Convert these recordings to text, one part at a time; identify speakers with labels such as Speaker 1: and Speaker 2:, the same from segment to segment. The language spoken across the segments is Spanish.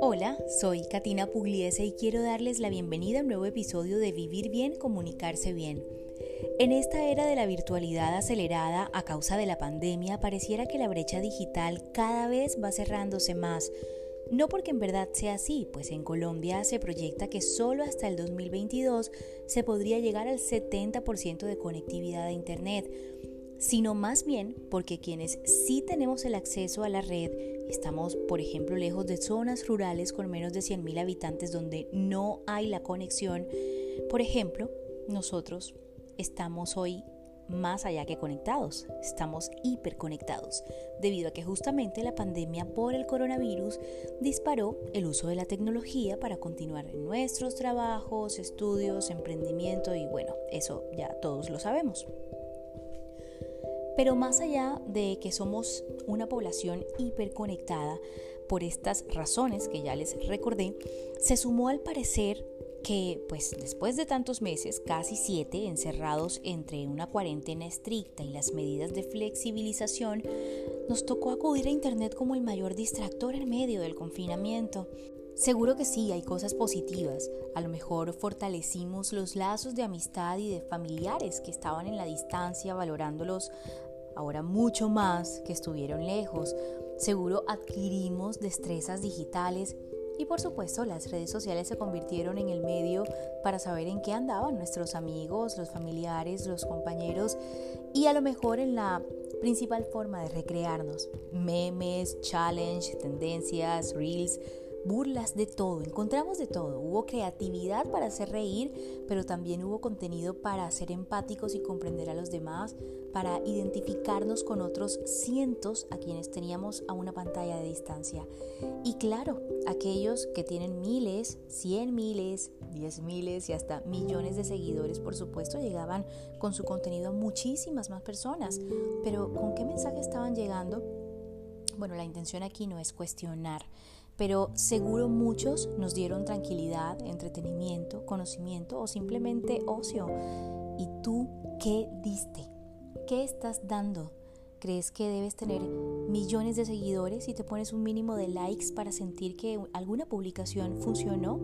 Speaker 1: Hola, soy Katina Pugliese y quiero darles la bienvenida a un nuevo episodio de Vivir Bien, Comunicarse Bien. En esta era de la virtualidad acelerada a causa de la pandemia, pareciera que la brecha digital cada vez va cerrándose más. No porque en verdad sea así, pues en Colombia se proyecta que solo hasta el 2022 se podría llegar al 70% de conectividad a Internet, sino más bien porque quienes sí tenemos el acceso a la red, estamos por ejemplo lejos de zonas rurales con menos de 100.000 habitantes donde no hay la conexión, por ejemplo, nosotros estamos hoy más allá que conectados, estamos hiperconectados, debido a que justamente la pandemia por el coronavirus disparó el uso de la tecnología para continuar nuestros trabajos, estudios, emprendimiento y bueno, eso ya todos lo sabemos. Pero más allá de que somos una población hiperconectada, por estas razones que ya les recordé, se sumó al parecer que pues después de tantos meses, casi siete, encerrados entre una cuarentena estricta y las medidas de flexibilización, nos tocó acudir a Internet como el mayor distractor en medio del confinamiento. Seguro que sí, hay cosas positivas. A lo mejor fortalecimos los lazos de amistad y de familiares que estaban en la distancia, valorándolos ahora mucho más que estuvieron lejos. Seguro adquirimos destrezas digitales y por supuesto las redes sociales se convirtieron en el medio para saber en qué andaban nuestros amigos, los familiares, los compañeros y a lo mejor en la principal forma de recrearnos. Memes, challenge, tendencias, reels, burlas, de todo, encontramos de todo. Hubo creatividad para hacer reír, pero también hubo contenido para ser empáticos y comprender a los demás, para identificarnos con otros cientos a quienes teníamos a una pantalla de distancia. Y claro, aquellos que tienen miles, cien miles, diez miles y hasta millones de seguidores, por supuesto, llegaban con su contenido a muchísimas más personas. Pero ¿con qué mensaje estaban llegando? Bueno, la intención aquí no es cuestionar pero seguro muchos nos dieron tranquilidad, entretenimiento, conocimiento o simplemente ocio. ¿Y tú qué diste? ¿Qué estás dando? ¿Crees que debes tener millones de seguidores y te pones un mínimo de likes para sentir que alguna publicación funcionó?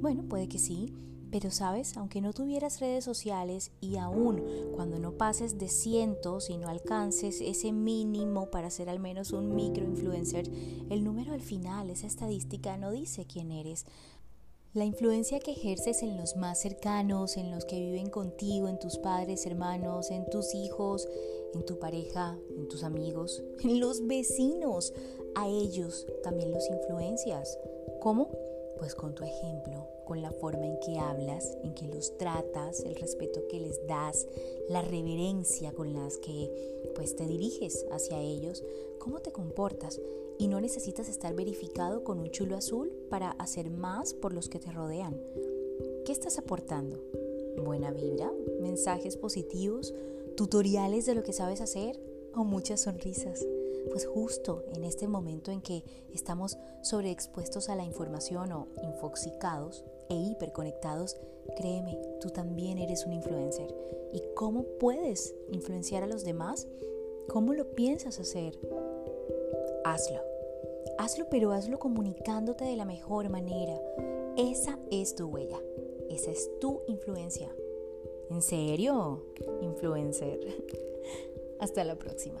Speaker 1: Bueno, puede que sí, pero sabes, aunque no tuvieras redes sociales y aún cuando no pases de cientos y no alcances ese mínimo para ser al menos un micro influencer, el número al final, esa estadística no dice quién eres. La influencia que ejerces en los más cercanos, en los que viven contigo, en tus padres, hermanos, en tus hijos, en tu pareja, en tus amigos, en los vecinos, a ellos también los influencias. ¿Cómo? Pues con tu ejemplo, con la forma en que hablas, en que los tratas, el respeto que les das, la reverencia con las que pues te diriges hacia ellos, cómo te comportas y no necesitas estar verificado con un chulo azul para hacer más por los que te rodean. ¿Qué estás aportando? ¿Buena vibra? ¿Mensajes positivos? ¿Tutoriales de lo que sabes hacer? ¿O muchas sonrisas? Pues justo en este momento en que estamos sobreexpuestos a la información o infoxicados e hiperconectados, créeme, tú también eres un influencer. ¿Y cómo puedes influenciar a los demás? ¿Cómo lo piensas hacer? Hazlo. Hazlo, pero hazlo comunicándote de la mejor manera. Esa es tu huella. Esa es tu influencia. ¿En serio? Influencer. Hasta la próxima.